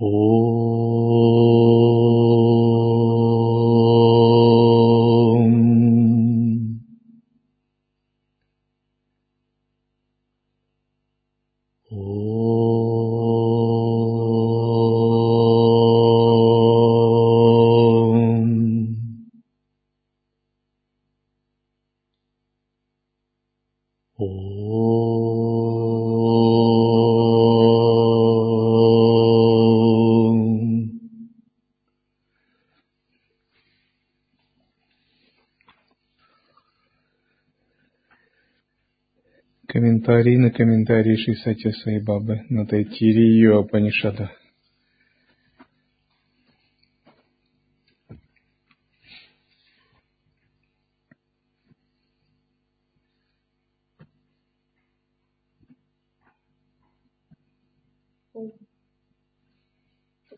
哦。Комментарий на комментарий Шисати Сайбабы на Тайтири ее Апанишада.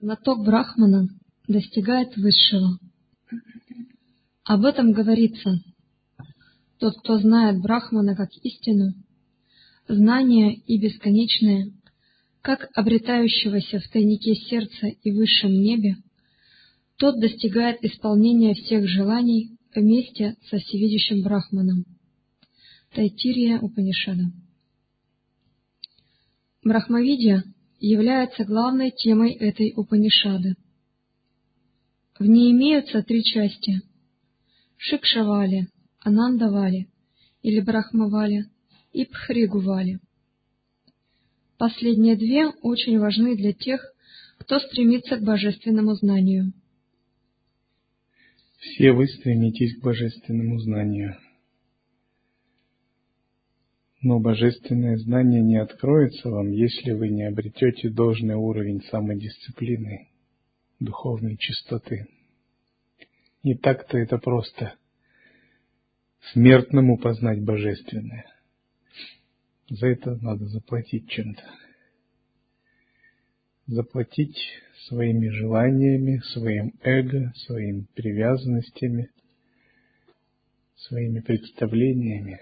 Знаток Брахмана достигает высшего. Об этом говорится. Тот, кто знает Брахмана как истину, знание и бесконечное, как обретающегося в тайнике сердца и высшем небе, тот достигает исполнения всех желаний вместе со всевидящим Брахманом. Тайтирия Упанишада. Брахмавидия является главной темой этой Упанишады. В ней имеются три части – Шикшавали, Анандавали или Брахмавали – и Пхригували. Последние две очень важны для тех, кто стремится к божественному знанию. Все вы стремитесь к божественному знанию. Но божественное знание не откроется вам, если вы не обретете должный уровень самодисциплины, духовной чистоты. Не так-то это просто смертному познать божественное – за это надо заплатить чем-то. Заплатить своими желаниями, своим эго, своими привязанностями, своими представлениями.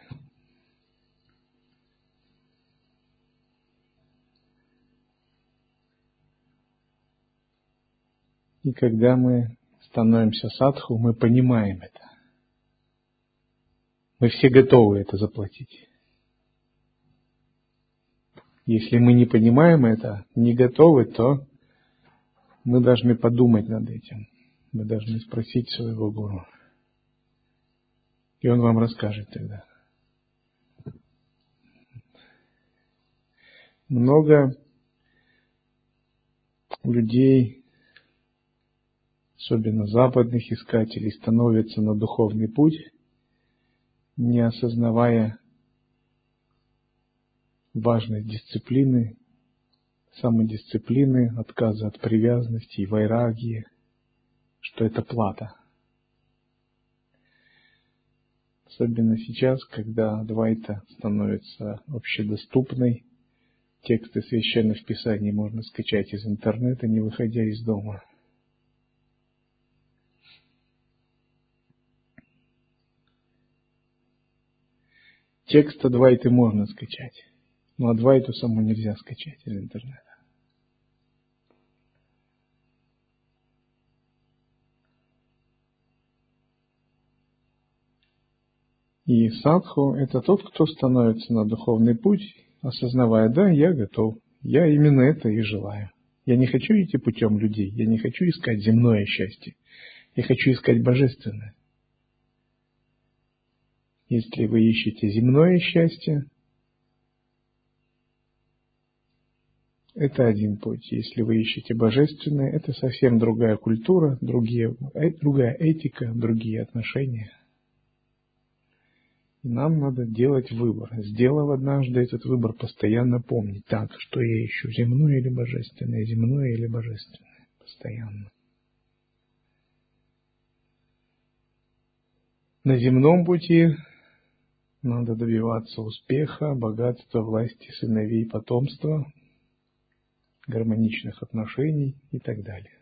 И когда мы становимся садху, мы понимаем это. Мы все готовы это заплатить. Если мы не понимаем это, не готовы, то мы должны подумать над этим. Мы должны спросить своего гуру. И он вам расскажет тогда. Много людей, особенно западных искателей, становятся на духовный путь, не осознавая важность дисциплины, самодисциплины, отказа от привязанности и вайрагии, что это плата. Особенно сейчас, когда Адвайта становится общедоступной, тексты священных писаний можно скачать из интернета, не выходя из дома. Текст Адвайты можно скачать. Но Адвайту саму нельзя скачать из интернета. И садху – это тот, кто становится на духовный путь, осознавая, да, я готов, я именно это и желаю. Я не хочу идти путем людей, я не хочу искать земное счастье, я хочу искать божественное. Если вы ищете земное счастье, Это один путь. Если вы ищете божественное, это совсем другая культура, другие, э, другая этика, другие отношения. И нам надо делать выбор. Сделав однажды этот выбор, постоянно помнить, так, что я ищу, земное или божественное, земное или божественное, постоянно. На земном пути надо добиваться успеха, богатства, власти, сыновей, потомства, гармоничных отношений и так далее.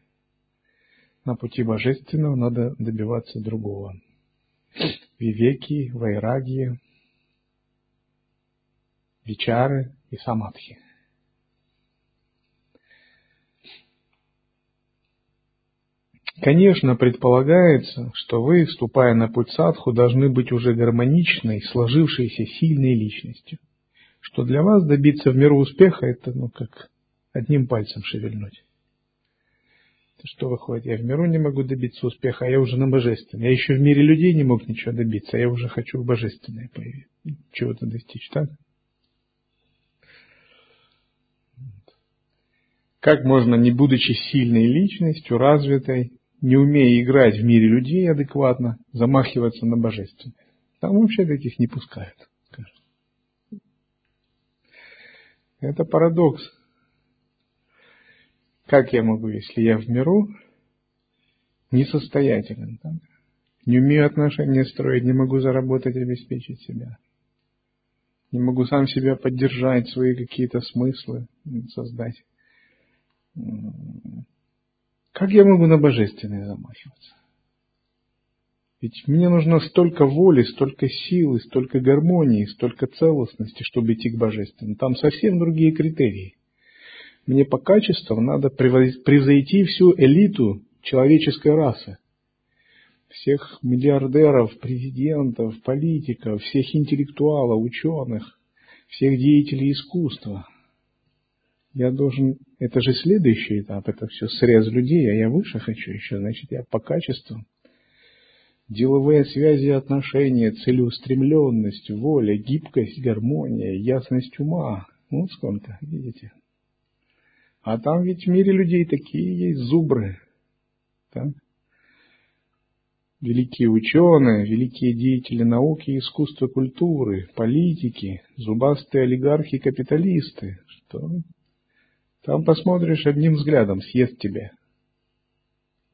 На пути божественного надо добиваться другого. Вивеки, вайраги, вичары и самадхи. Конечно, предполагается, что вы, вступая на путь садху, должны быть уже гармоничной, сложившейся, сильной личностью. Что для вас добиться в миру успеха, это ну как одним пальцем шевельнуть. Что выходит? Я в миру не могу добиться успеха, а я уже на божественном. Я еще в мире людей не мог ничего добиться, а я уже хочу в божественное появиться, чего-то достичь, так? Как можно, не будучи сильной личностью, развитой, не умея играть в мире людей адекватно, замахиваться на божественное. Там вообще таких не пускают. Это парадокс. Как я могу, если я в миру несостоятелен, так? не умею отношения строить, не могу заработать, обеспечить себя, не могу сам себя поддержать, свои какие-то смыслы создать. Как я могу на божественное замахиваться? Ведь мне нужно столько воли, столько силы, столько гармонии, столько целостности, чтобы идти к божественному. Там совсем другие критерии. Мне по качествам надо превзойти всю элиту человеческой расы. Всех миллиардеров, президентов, политиков, всех интеллектуалов, ученых, всех деятелей искусства – я должен, это же следующий этап, это все срез людей, а я выше хочу еще, значит, я по качеству. Деловые связи, отношения, целеустремленность, воля, гибкость, гармония, ясность ума. Вот сколько, видите. А там ведь в мире людей такие есть зубры. Так? Великие ученые, великие деятели науки, искусства, культуры, политики, зубастые олигархи, капиталисты. Что там посмотришь, одним взглядом съест тебя.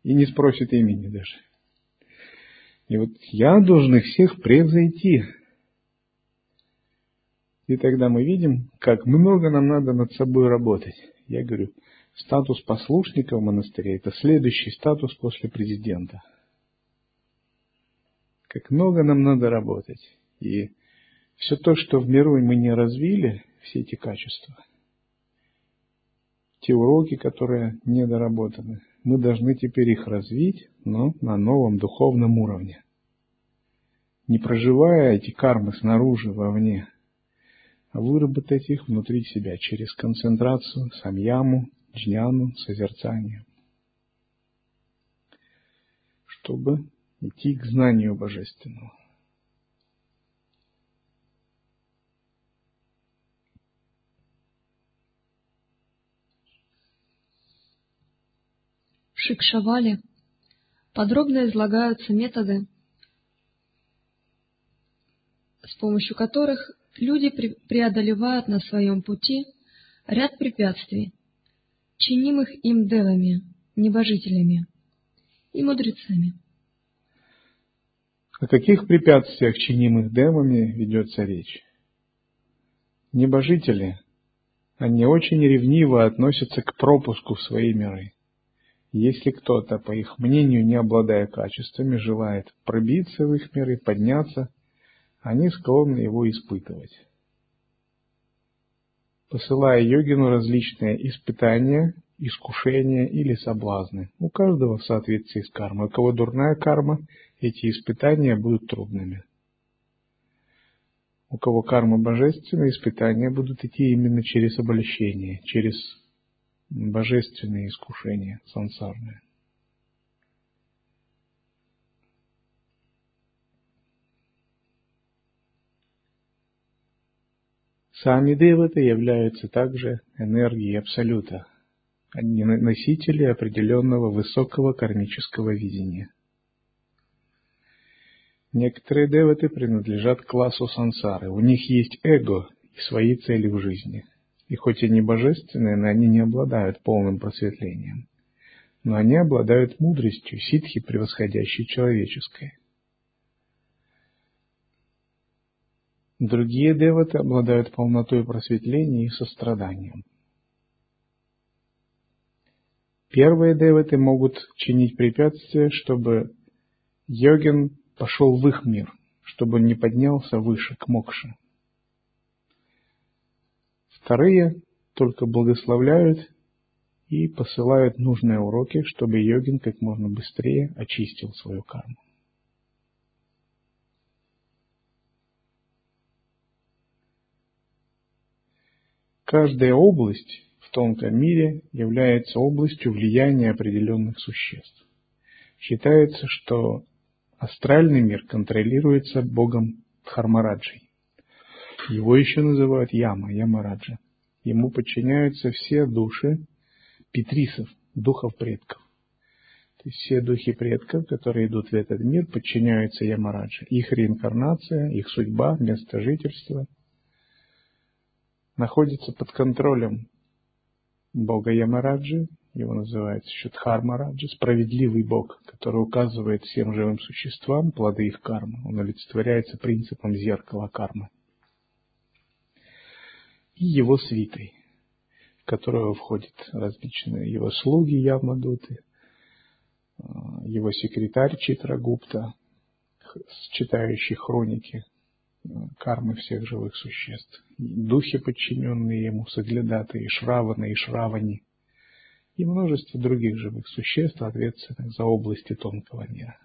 И не спросит имени даже. И вот я должен их всех превзойти. И тогда мы видим, как много нам надо над собой работать. Я говорю, статус послушника в монастыре – это следующий статус после президента. Как много нам надо работать. И все то, что в миру мы не развили, все эти качества – те уроки, которые недоработаны. Мы должны теперь их развить, но на новом духовном уровне. Не проживая эти кармы снаружи, вовне, выработать их внутри себя через концентрацию, самьяму, джняну, созерцание. Чтобы идти к знанию божественного. Шикшавале подробно излагаются методы, с помощью которых люди преодолевают на своем пути ряд препятствий, чинимых им девами, небожителями и мудрецами. О каких препятствиях, чинимых демами, ведется речь? Небожители, они очень ревниво относятся к пропуску в свои миры. Если кто-то, по их мнению, не обладая качествами, желает пробиться в их миры, подняться, они склонны его испытывать. Посылая йогину различные испытания, искушения или соблазны. У каждого в соответствии с кармой. У кого дурная карма, эти испытания будут трудными. У кого карма божественная, испытания будут идти именно через обольщение, через божественные искушения сансарные. Сами деваты являются также энергией Абсолюта, они носители определенного высокого кармического видения. Некоторые деваты принадлежат классу сансары, у них есть эго и свои цели в жизни – и хоть они божественные, но они не обладают полным просветлением. Но они обладают мудростью, ситхи, превосходящей человеческой. Другие деваты обладают полнотой просветления и состраданием. Первые деваты могут чинить препятствия, чтобы йогин пошел в их мир, чтобы он не поднялся выше, к мокше. Вторые только благословляют и посылают нужные уроки, чтобы йогин как можно быстрее очистил свою карму. Каждая область в тонком мире является областью влияния определенных существ. Считается, что астральный мир контролируется богом Дхармараджей. Его еще называют Яма, Ямараджа. Ему подчиняются все души петрисов, духов предков. То есть все духи предков, которые идут в этот мир, подчиняются Ямараджа. Их реинкарнация, их судьба, место жительства находится под контролем бога Ямараджи, его называют еще Дхармараджа, справедливый бог, который указывает всем живым существам плоды их кармы. Он олицетворяется принципом зеркала кармы. И его свитой, в которую входят различные его слуги Ямадуты, его секретарь Читрагупта, читающий хроники кармы всех живых существ, духи, подчиненные ему, соглядатые, шраваны и шравани, и множество других живых существ, ответственных за области тонкого мира.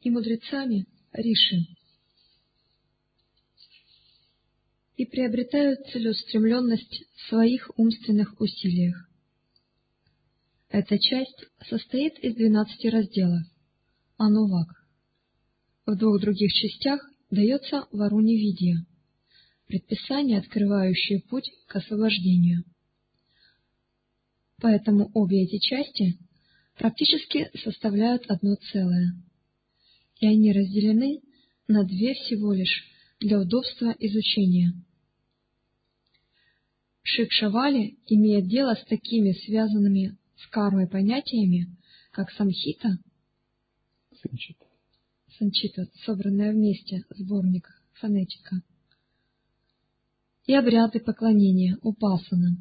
И мудрецами Риши, и приобретают целеустремленность в своих умственных усилиях. Эта часть состоит из 12 разделов Анувак. В двух других частях дается Варуневидия, предписание, открывающее путь к освобождению. Поэтому обе эти части практически составляют одно целое, и они разделены на две всего лишь для удобства изучения. Шикшавали имеет дело с такими связанными с кармой понятиями, как самхита, Санчита, санчита, собранная вместе, сборник фонетика, и обряды поклонения, упасана.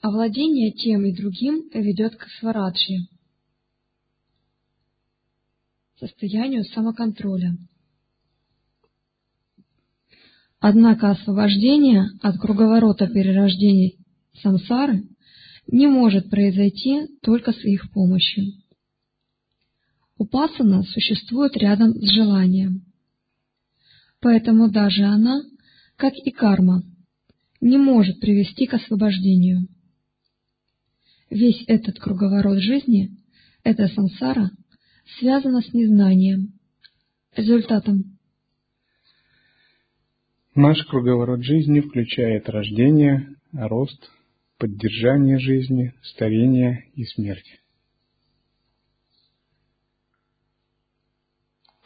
Овладение тем и другим ведет к свараджи, состоянию самоконтроля. Однако освобождение от круговорота перерождений сансары не может произойти только с их помощью. Упасана существует рядом с желанием. Поэтому даже она, как и карма, не может привести к освобождению. Весь этот круговорот жизни, эта сансара, связана с незнанием. Результатом Наш круговорот жизни включает рождение, рост, поддержание жизни, старение и смерть.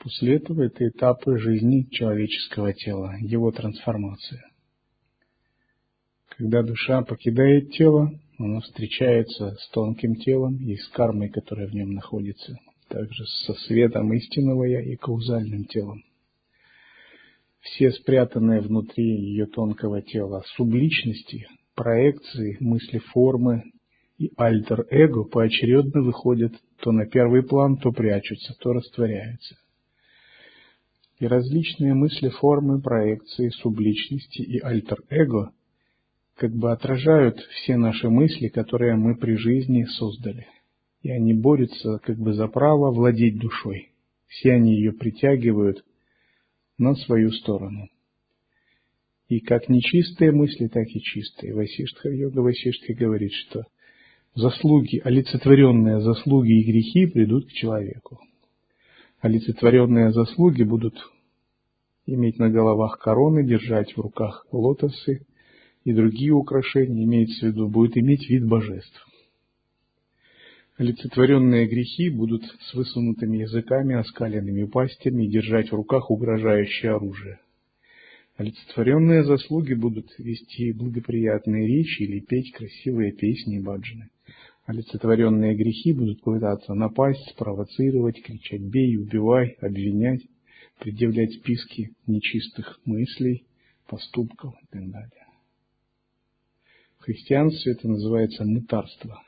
После этого это этапы жизни человеческого тела, его трансформация. Когда душа покидает тело, она встречается с тонким телом и с кармой, которая в нем находится, также со светом истинного я и каузальным телом. Все спрятанные внутри ее тонкого тела субличности проекции, мысли формы и альтер-эго поочередно выходят то на первый план, то прячутся, то растворяются. И различные мысли формы, проекции, субличности и альтер-эго как бы отражают все наши мысли, которые мы при жизни создали. И они борются как бы за право владеть душой. Все они ее притягивают на свою сторону и как нечистые мысли, так и чистые. Васиштха, йога Васиштха говорит, что заслуги, олицетворенные заслуги и грехи придут к человеку. Олицетворенные заслуги будут иметь на головах короны, держать в руках лотосы и другие украшения, имеется в виду, будет иметь вид божеств. Олицетворенные грехи будут с высунутыми языками, оскаленными пастями держать в руках угрожающее оружие – Олицетворенные заслуги будут вести благоприятные речи или петь красивые песни и баджаны. Олицетворенные грехи будут пытаться напасть, спровоцировать, кричать «бей», «убивай», обвинять, предъявлять списки нечистых мыслей, поступков и так далее. В христианстве это называется мытарство.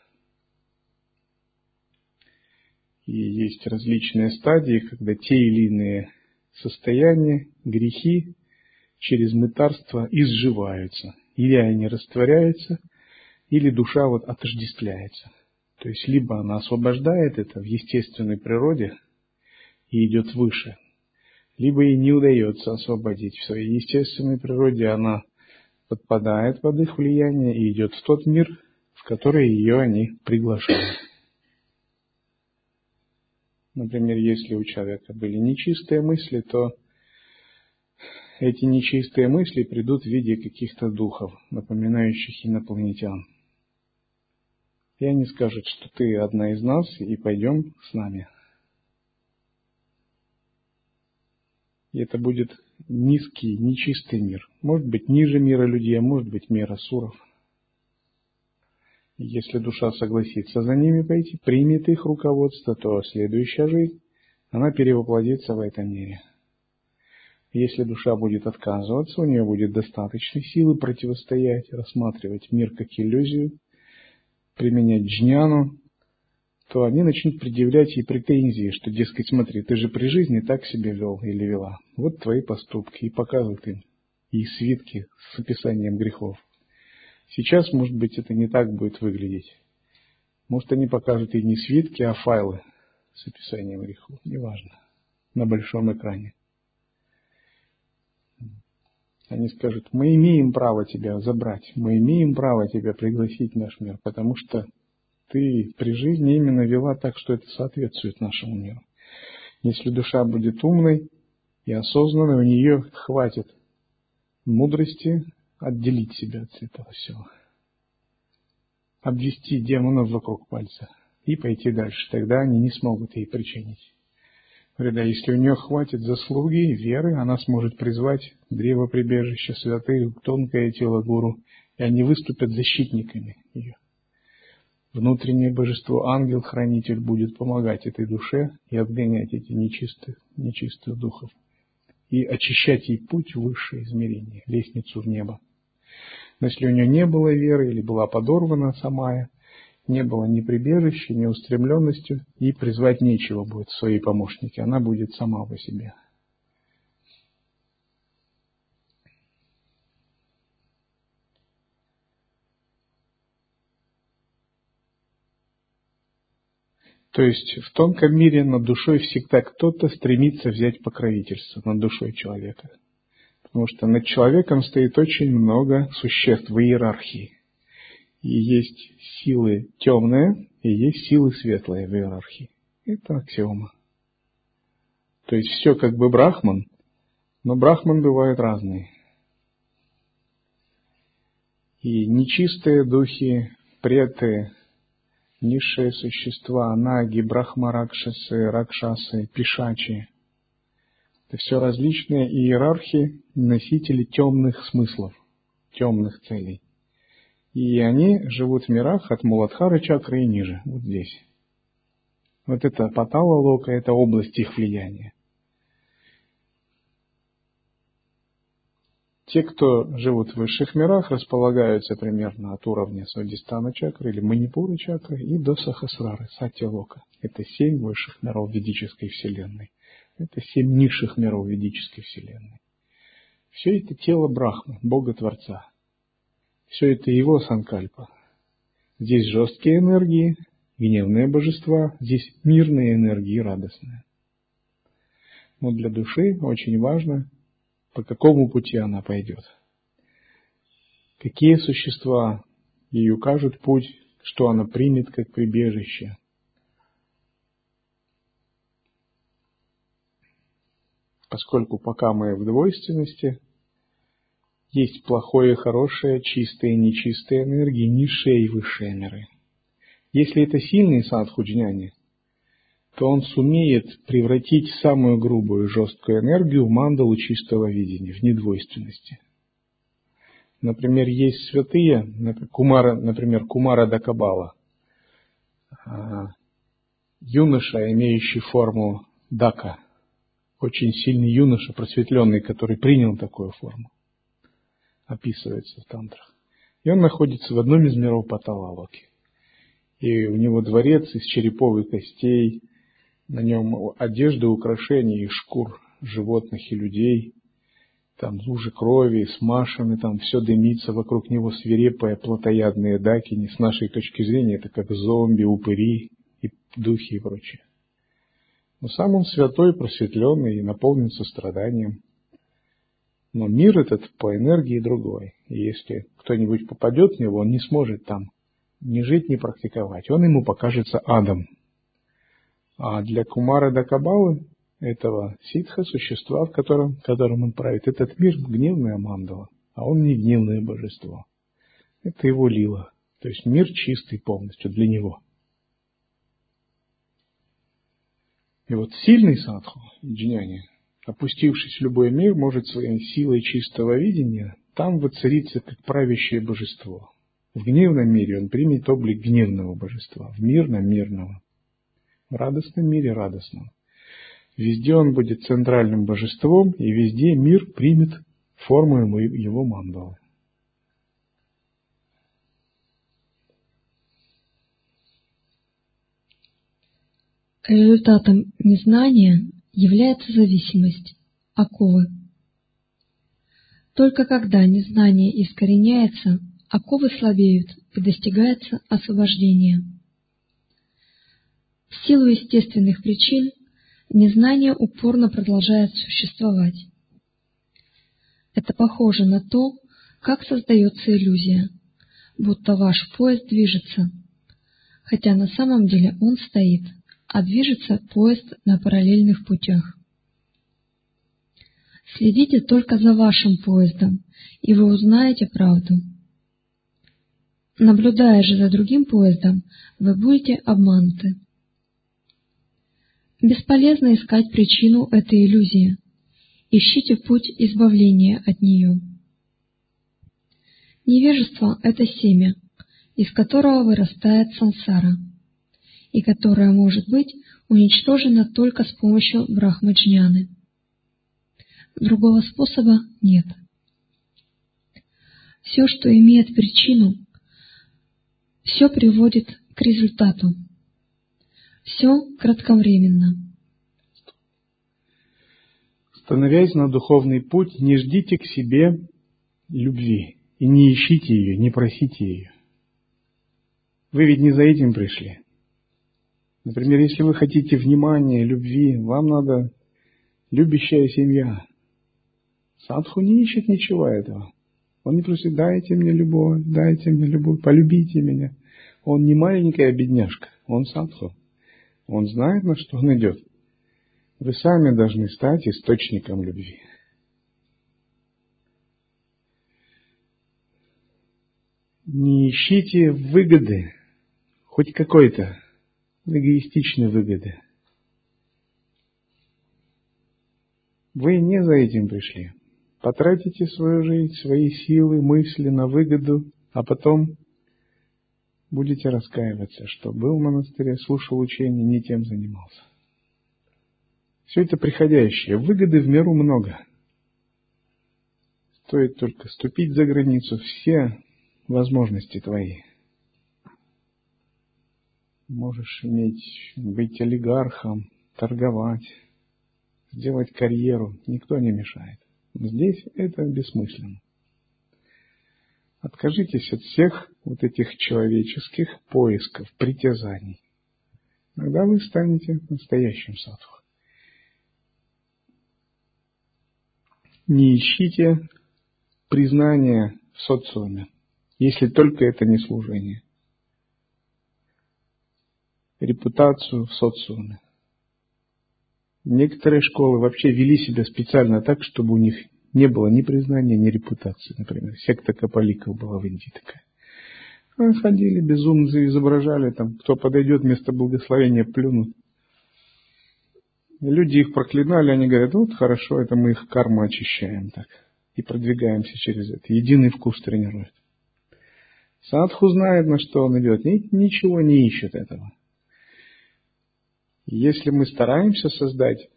И есть различные стадии, когда те или иные состояния, грехи через мытарство изживаются. Или они растворяются, или душа вот отождествляется. То есть либо она освобождает это в естественной природе и идет выше, либо ей не удается освободить. В своей естественной природе она подпадает под их влияние и идет в тот мир, в который ее они приглашают. Например, если у человека были нечистые мысли, то эти нечистые мысли придут в виде каких-то духов, напоминающих инопланетян. И они скажут, что ты одна из нас, и пойдем с нами. И это будет низкий, нечистый мир. Может быть, ниже мира людей, а может быть, мира суров. Если душа согласится за ними пойти, примет их руководство, то следующая жизнь, она перевоплодится в этом мире. Если душа будет отказываться, у нее будет достаточно силы противостоять, рассматривать мир как иллюзию, применять джняну, то они начнут предъявлять ей претензии, что, дескать, смотри, ты же при жизни так себя вел или вела. Вот твои поступки. И показывают им и свитки с описанием грехов. Сейчас, может быть, это не так будет выглядеть. Может, они покажут и не свитки, а файлы с описанием грехов. Неважно. На большом экране. Они скажут, мы имеем право тебя забрать, мы имеем право тебя пригласить в наш мир, потому что ты при жизни именно вела так, что это соответствует нашему миру. Если душа будет умной и осознанной, у нее хватит мудрости отделить себя от этого всего. Обвести демонов вокруг пальца и пойти дальше. Тогда они не смогут ей причинить вреда. Если у нее хватит заслуги и веры, она сможет призвать древо прибежища святых, тонкое тело гуру, и они выступят защитниками ее. Внутреннее божество, ангел-хранитель, будет помогать этой душе и отгонять эти нечистых, нечистых духов. И очищать ей путь в высшее измерение, лестницу в небо. Но если у нее не было веры или была подорвана самая, не было ни прибежища, ни устремленностью, и призвать нечего будет в свои помощники, она будет сама по себе. То есть в тонком мире над душой всегда кто-то стремится взять покровительство над душой человека. Потому что над человеком стоит очень много существ в иерархии. И есть силы темные, и есть силы светлые в иерархии. Это аксиома. То есть все как бы брахман, но брахман бывают разные. И нечистые духи, преты, низшие существа, наги, брахмаракшасы, ракшасы, пишачи. Это все различные иерархии, носители темных смыслов, темных целей. И они живут в мирах от Муладхары чакры и ниже, вот здесь. Вот это Патала Лока, это область их влияния. Те, кто живут в высших мирах, располагаются примерно от уровня Свадистана чакры или Манипура чакры и до Сахасрары, Сатья Лока. Это семь высших миров ведической вселенной. Это семь низших миров ведической вселенной. Все это тело Брахмы, Бога Творца. Все это его санкальпа. Здесь жесткие энергии, гневные божества, здесь мирные энергии, радостные. Но для души очень важно по какому пути она пойдет. Какие существа ей укажут путь, что она примет как прибежище. Поскольку пока мы в двойственности, есть плохое, хорошее, чистое, нечистые энергии, низшие и высшие миры. Если это сильный садхуджняни, то он сумеет превратить самую грубую, жесткую энергию в мандалу чистого видения, в недвойственности. Например, есть святые, Кумара, например, Кумара Дакабала, а, юноша, имеющий форму Дака, очень сильный юноша, просветленный, который принял такую форму, описывается в тантрах. И он находится в одном из миров Паталалоки. И у него дворец из череповых костей, на нем одежда, украшения и шкур животных и людей, там лужи крови, смашены, там все дымится, вокруг него свирепые плотоядные дакини. С нашей точки зрения это как зомби, упыри и духи и прочее. Но сам он святой, просветленный и наполнен состраданием. Но мир этот по энергии другой. И если кто-нибудь попадет в него, он не сможет там ни жить, ни практиковать. Он ему покажется адом. А для Кумара Дакабалы этого ситха, существа, в котором, которым он правит. Этот мир гневная мандала, а он не гневное божество. Это его лила. То есть мир чистый полностью для него. И вот сильный садху, джняни, опустившись в любой мир, может своей силой чистого видения там воцариться как правящее божество. В гневном мире он примет облик гневного божества, в мирном – мирного, в радостном мире – радостного. Везде он будет центральным божеством, и везде мир примет форму его мандалы. Результатом незнания является зависимость, оковы. Только когда незнание искореняется, оковы слабеют и достигается освобождение. В силу естественных причин незнание упорно продолжает существовать. Это похоже на то, как создается иллюзия, будто ваш поезд движется, хотя на самом деле он стоит, а движется поезд на параллельных путях. Следите только за вашим поездом, и вы узнаете правду. Наблюдая же за другим поездом, вы будете обмануты. Бесполезно искать причину этой иллюзии. Ищите путь избавления от нее. Невежество – это семя, из которого вырастает сансара, и которое может быть уничтожено только с помощью брахмаджняны. Другого способа нет. Все, что имеет причину, все приводит к результату. Все кратковременно. Становясь на духовный путь, не ждите к себе любви и не ищите ее, не просите ее. Вы ведь не за этим пришли. Например, если вы хотите внимания, любви, вам надо любящая семья. Садху не ищет ничего этого. Он не просит, дайте мне любовь, дайте мне любовь, полюбите меня. Он не маленькая бедняжка, он садху. Он знает, на что он идет. Вы сами должны стать источником любви. Не ищите выгоды, хоть какой-то эгоистичной выгоды. Вы не за этим пришли. Потратите свою жизнь, свои силы, мысли на выгоду, а потом будете раскаиваться, что был в монастыре, слушал учение, не тем занимался. Все это приходящее. Выгоды в миру много. Стоит только ступить за границу, все возможности твои. Можешь иметь, быть олигархом, торговать, сделать карьеру, никто не мешает. Здесь это бессмысленно. Откажитесь от всех вот этих человеческих поисков, притязаний. Тогда вы станете настоящим садху. Не ищите признания в социуме, если только это не служение. Репутацию в социуме. Некоторые школы вообще вели себя специально так, чтобы у них не было ни признания, ни репутации, например. Секта Капаликов была в Индии такая. Они ходили безумно, изображали, там, кто подойдет вместо благословения, плюнут. Люди их проклинали, они говорят, вот хорошо, это мы их карму очищаем так. И продвигаемся через это. Единый вкус тренирует. Садху знает, на что он идет, ничего не ищет этого. Если мы стараемся создать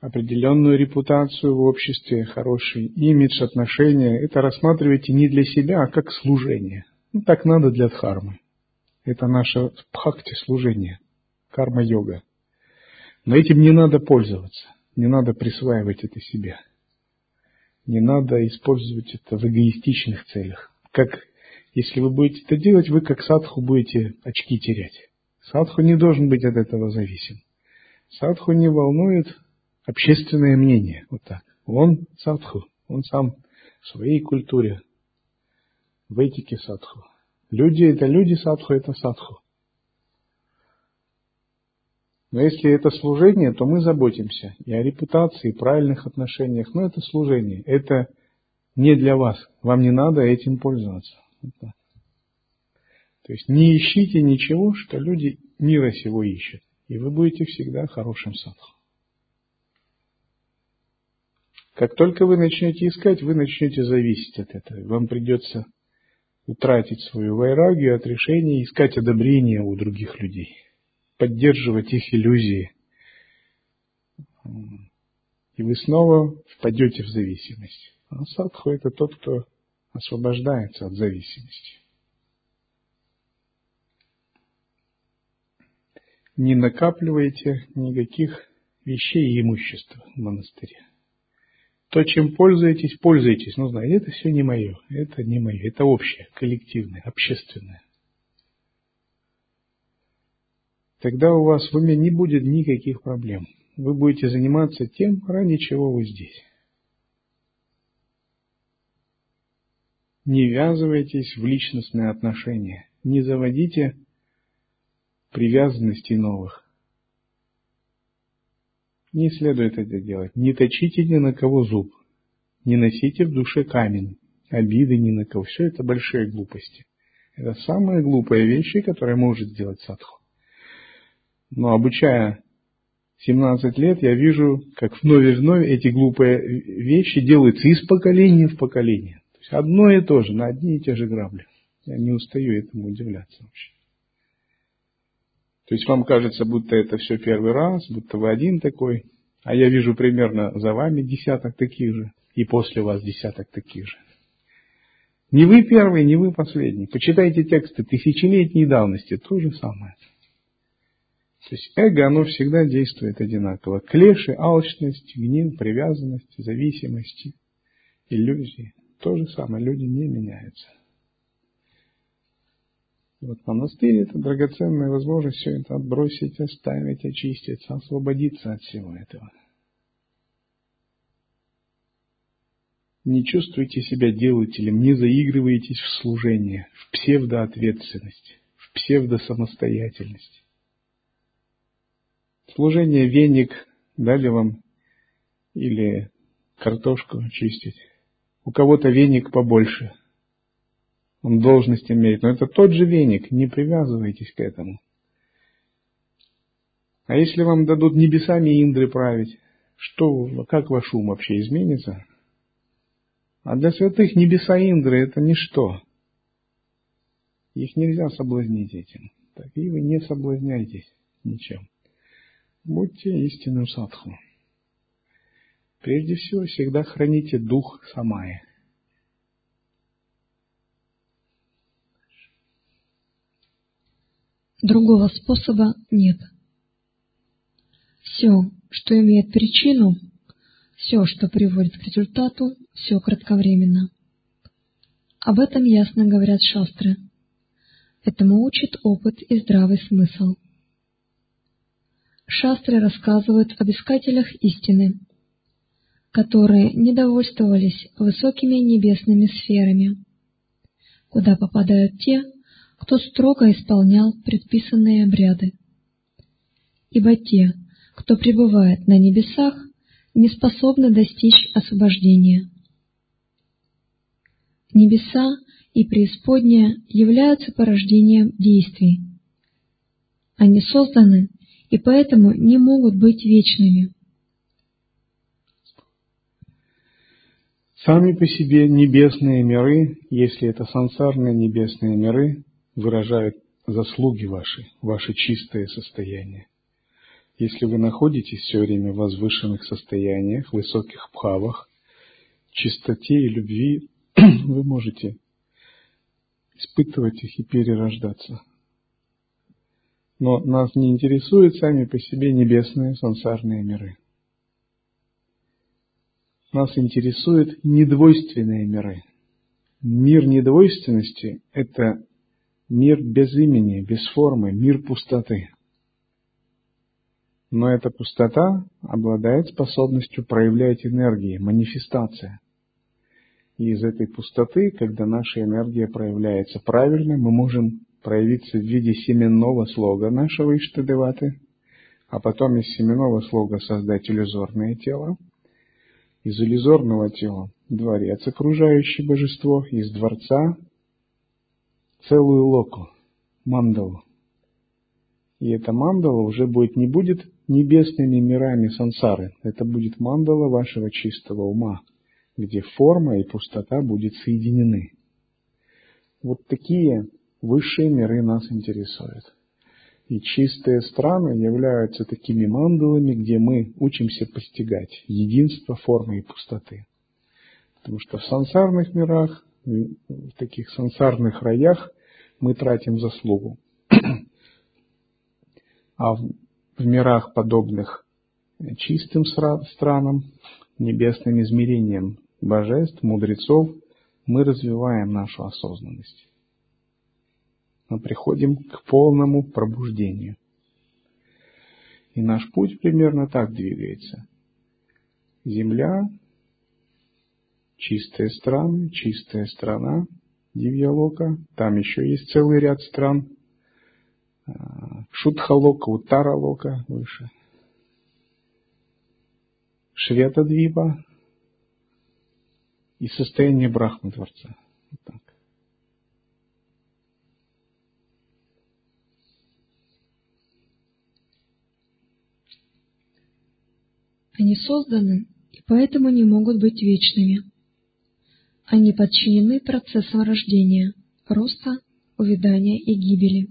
определенную репутацию в обществе, хороший имидж, отношения, это рассматривайте не для себя, а как служение. Ну, так надо для дхармы. Это наше бхакти служение, карма-йога. Но этим не надо пользоваться. Не надо присваивать это себе. Не надо использовать это в эгоистичных целях. Как если вы будете это делать, вы как садху будете очки терять. Садху не должен быть от этого зависим. Садху не волнует общественное мнение. Вот так. Он садху, он сам в своей культуре, в этике садху. Люди это люди, садху это садху. Но если это служение, то мы заботимся и о репутации, и правильных отношениях. Но это служение. Это не для вас. Вам не надо этим пользоваться. То есть не ищите ничего, что люди мира сего ищут. И вы будете всегда хорошим садху. Как только вы начнете искать, вы начнете зависеть от этого. Вам придется утратить свою вайрагию от решения, искать одобрения у других людей, поддерживать их иллюзии. И вы снова впадете в зависимость. А садху это тот, кто освобождается от зависимости. Не накапливайте никаких вещей и имущества в монастыре. То, чем пользуетесь, пользуйтесь. Но знаете, это все не мое. Это не мое. Это общее, коллективное, общественное. Тогда у вас в уме не будет никаких проблем. Вы будете заниматься тем, ради чего вы здесь. Не ввязывайтесь в личностные отношения. Не заводите привязанностей новых. Не следует это делать. Не точите ни на кого зуб. Не носите в душе камень. Обиды ни на кого. Все это большие глупости. Это самые глупые вещи, которые может сделать садху. Но обучая 17 лет, я вижу, как вновь и вновь эти глупые вещи делаются из поколения в поколение. То есть одно и то же, на одни и те же грабли. Я не устаю этому удивляться вообще. То есть вам кажется, будто это все первый раз, будто вы один такой, а я вижу примерно за вами десяток таких же, и после вас десяток таких же. Не вы первый, не вы последний. Почитайте тексты тысячелетней давности, то же самое. То есть эго, оно всегда действует одинаково. Клеши, алчность, гнев, привязанность, зависимости, иллюзии. То же самое, люди не меняются. Вот монастырь – это драгоценная возможность все это отбросить, оставить, очиститься, освободиться от всего этого. Не чувствуйте себя делателем, не заигрывайтесь в служение, в псевдоответственность, в псевдосамостоятельность. Служение веник дали вам или картошку чистить. У кого-то веник побольше – он должность имеет. Но это тот же веник, не привязывайтесь к этому. А если вам дадут небесами Индры править, что, как ваш ум вообще изменится? А для святых небеса Индры это ничто. Их нельзя соблазнить этим. Так и вы не соблазняйтесь ничем. Будьте истинным садху. Прежде всего, всегда храните дух самая. Другого способа нет. Все, что имеет причину, все, что приводит к результату, все кратковременно. Об этом ясно говорят шастры. Этому учит опыт и здравый смысл. Шастры рассказывают об искателях истины, которые не довольствовались высокими небесными сферами, куда попадают те, кто строго исполнял предписанные обряды. Ибо те, кто пребывает на небесах, не способны достичь освобождения. Небеса и преисподняя являются порождением действий. Они созданы и поэтому не могут быть вечными. Сами по себе небесные миры, если это сансарные небесные миры, выражают заслуги ваши, ваше чистое состояние. Если вы находитесь все время в возвышенных состояниях, высоких пхавах, чистоте и любви, вы можете испытывать их и перерождаться. Но нас не интересуют сами по себе небесные сансарные миры. нас интересуют недвойственные миры. Мир недвойственности – это мир без имени, без формы, мир пустоты. Но эта пустота обладает способностью проявлять энергии, манифестация. И из этой пустоты, когда наша энергия проявляется правильно, мы можем проявиться в виде семенного слога нашего Иштадеваты, а потом из семенного слога создать иллюзорное тело, из иллюзорного тела дворец, окружающий божество, из дворца целую локу, мандалу. И эта мандала уже будет, не будет небесными мирами сансары, это будет мандала вашего чистого ума, где форма и пустота будут соединены. Вот такие высшие миры нас интересуют. И чистые страны являются такими мандалами, где мы учимся постигать единство формы и пустоты. Потому что в сансарных мирах, в таких сансарных раях мы тратим заслугу. А в, мирах, подобных чистым странам, небесным измерениям божеств, мудрецов, мы развиваем нашу осознанность. Мы приходим к полному пробуждению. И наш путь примерно так двигается. Земля чистые страны, чистая страна Дивьялока. Там еще есть целый ряд стран. А, Шутхалока, Утаралока выше. Шветадвипа и состояние Брахмы Творца. Вот так. Они созданы и поэтому не могут быть вечными. Они подчинены процессам рождения, роста, увядания и гибели.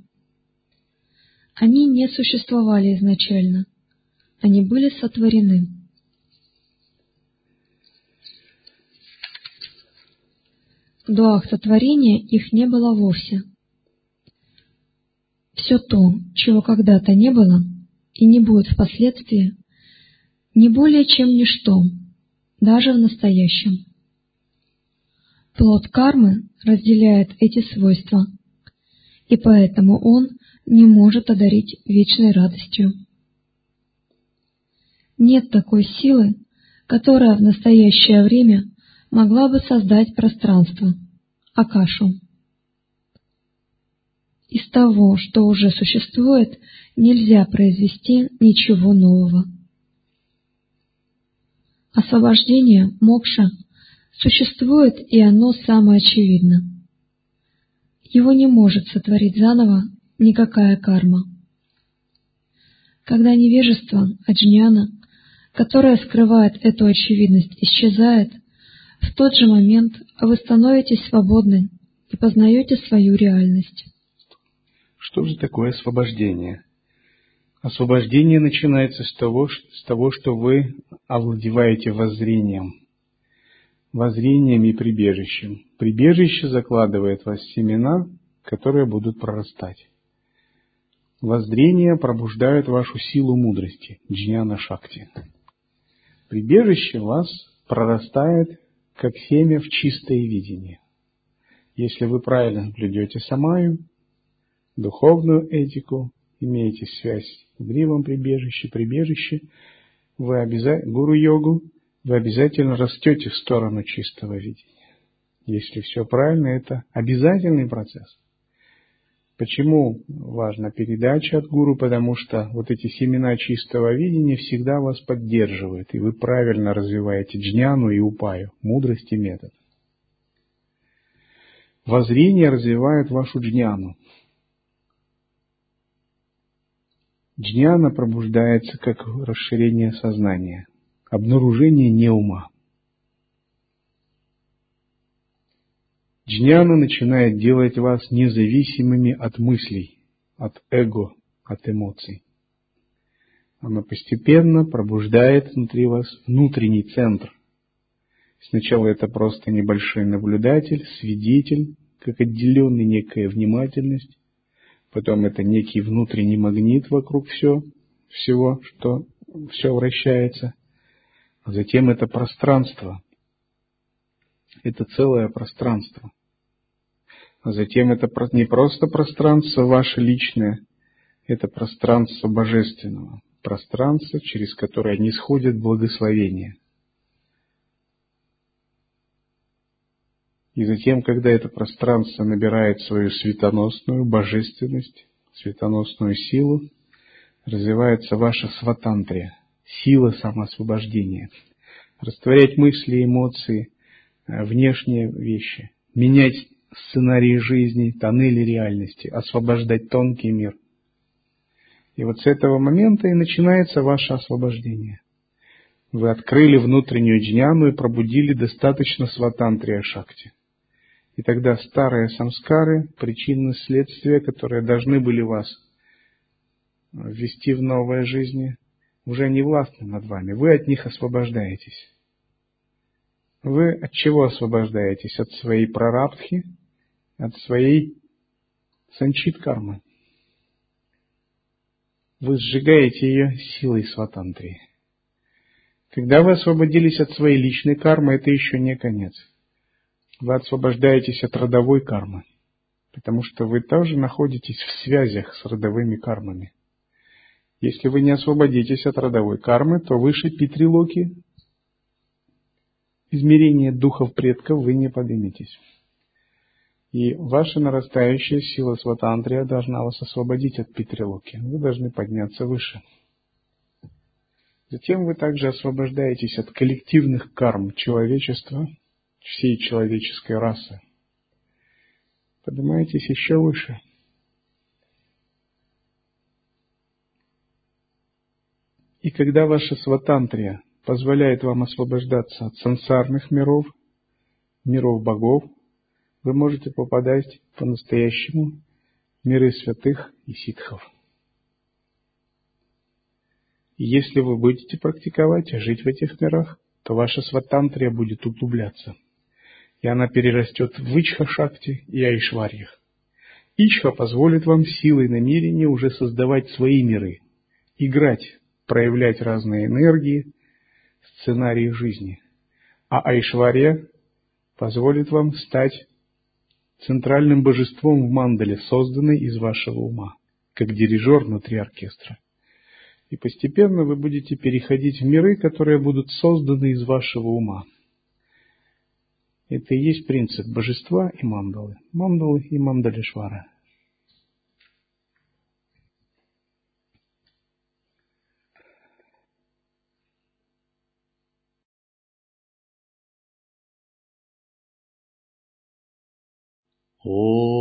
Они не существовали изначально. Они были сотворены. До акта творения их не было вовсе. Все то, чего когда-то не было и не будет впоследствии, не более чем ничто, даже в настоящем. Плод кармы разделяет эти свойства, и поэтому он не может одарить вечной радостью. Нет такой силы, которая в настоящее время могла бы создать пространство, Акашу. Из того, что уже существует, нельзя произвести ничего нового. Освобождение, мокша – Существует, и оно самое очевидно. Его не может сотворить заново никакая карма. Когда невежество, аджняна, которое скрывает эту очевидность, исчезает, в тот же момент вы становитесь свободны и познаете свою реальность. Что же такое освобождение? Освобождение начинается с того, с того что вы овладеваете воззрением – воззрением и прибежищем. Прибежище закладывает в вас семена, которые будут прорастать. Воззрение пробуждает вашу силу мудрости, джняна шакти. Прибежище вас прорастает, как семя в чистое видение. Если вы правильно соблюдете самаю, духовную этику, имеете связь с гривом прибежище, прибежище, вы обязательно, гуру-йогу, вы обязательно растете в сторону чистого видения. Если все правильно, это обязательный процесс. Почему важна передача от гуру? Потому что вот эти семена чистого видения всегда вас поддерживают, и вы правильно развиваете джняну и упаю, мудрость и метод. Воззрение развивает вашу джняну. Джняна пробуждается как расширение сознания обнаружение неума. Джняна начинает делать вас независимыми от мыслей, от эго, от эмоций. Она постепенно пробуждает внутри вас внутренний центр. Сначала это просто небольшой наблюдатель, свидетель, как отделенный некая внимательность. Потом это некий внутренний магнит вокруг все, всего, что все вращается затем это пространство. Это целое пространство. Затем это не просто пространство ваше личное, это пространство божественного, пространство, через которое не сходят благословения. И затем, когда это пространство набирает свою светоносную божественность, светоносную силу, развивается ваша сватантрия, сила самоосвобождения. Растворять мысли, эмоции, э, внешние вещи, менять сценарии жизни, тоннели реальности, освобождать тонкий мир. И вот с этого момента и начинается ваше освобождение. Вы открыли внутреннюю джняну и пробудили достаточно сватантрия шакти. И тогда старые самскары, причины следствия, которые должны были вас ввести в новое жизни, уже не властны над вами. Вы от них освобождаетесь. Вы от чего освобождаетесь? От своей прарабдхи, от своей санчит кармы. Вы сжигаете ее силой сватантрии. Когда вы освободились от своей личной кармы, это еще не конец. Вы освобождаетесь от родовой кармы, потому что вы тоже находитесь в связях с родовыми кармами. Если вы не освободитесь от родовой кармы, то выше Питрилоки, измерение духов предков, вы не подниметесь. И ваша нарастающая сила сватантрия должна вас освободить от Питрилоки. Вы должны подняться выше. Затем вы также освобождаетесь от коллективных карм человечества, всей человеческой расы. Поднимаетесь еще выше. И когда ваша сватантрия позволяет вам освобождаться от сансарных миров, миров богов, вы можете попадать по-настоящему в миры святых и ситхов. И если вы будете практиковать и жить в этих мирах, то ваша сватантрия будет углубляться. И она перерастет в Ичха-шакти и Айшварьях. Ичха позволит вам силой намерения уже создавать свои миры, играть, проявлять разные энергии, сценарии жизни. А Айшварья позволит вам стать центральным божеством в мандале, созданной из вашего ума, как дирижер внутри оркестра. И постепенно вы будете переходить в миры, которые будут созданы из вашего ума. Это и есть принцип божества и мандалы. Мандалы и мандалишвара. Oh.